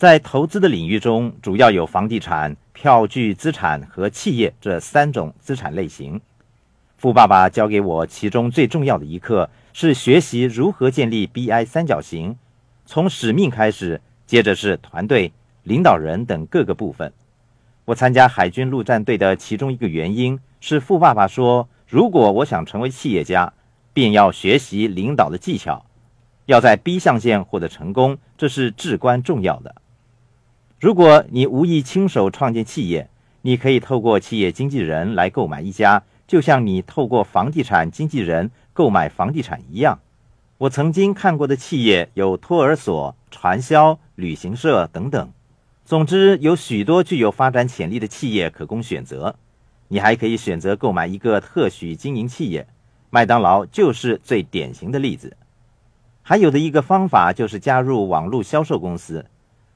在投资的领域中，主要有房地产、票据资产和企业这三种资产类型。富爸爸教给我其中最重要的一课是学习如何建立 BI 三角形，从使命开始，接着是团队、领导人等各个部分。我参加海军陆战队的其中一个原因是富爸爸说，如果我想成为企业家，便要学习领导的技巧，要在 B 象限获得成功，这是至关重要的。如果你无意亲手创建企业，你可以透过企业经纪人来购买一家，就像你透过房地产经纪人购买房地产一样。我曾经看过的企业有托儿所、传销、旅行社等等。总之，有许多具有发展潜力的企业可供选择。你还可以选择购买一个特许经营企业，麦当劳就是最典型的例子。还有的一个方法就是加入网络销售公司。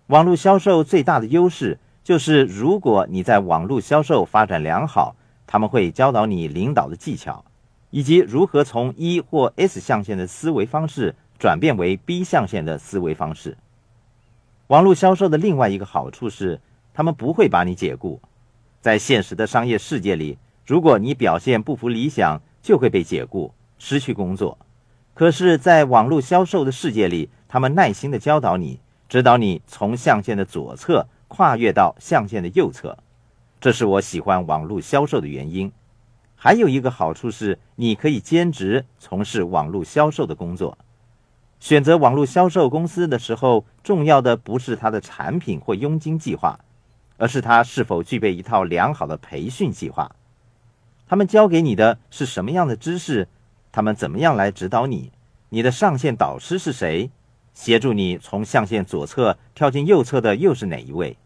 网络销售最大的优势就是，如果你在网络销售发展良好，他们会教导你领导的技巧，以及如何从 E 或 S 象限的思维方式转变为 B 象限的思维方式。网络销售的另外一个好处是，他们不会把你解雇。在现实的商业世界里，如果你表现不符理想，就会被解雇，失去工作。可是，在网络销售的世界里，他们耐心的教导你。指导你从象限的左侧跨越到象限的右侧，这是我喜欢网络销售的原因。还有一个好处是，你可以兼职从事网络销售的工作。选择网络销售公司的时候，重要的不是它的产品或佣金计划，而是它是否具备一套良好的培训计划。他们教给你的是什么样的知识？他们怎么样来指导你？你的上线导师是谁？协助你从象限左侧跳进右侧的又是哪一位？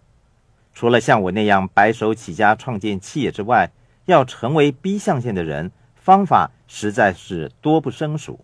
除了像我那样白手起家创建企业之外，要成为 B 象限的人，方法实在是多不胜数。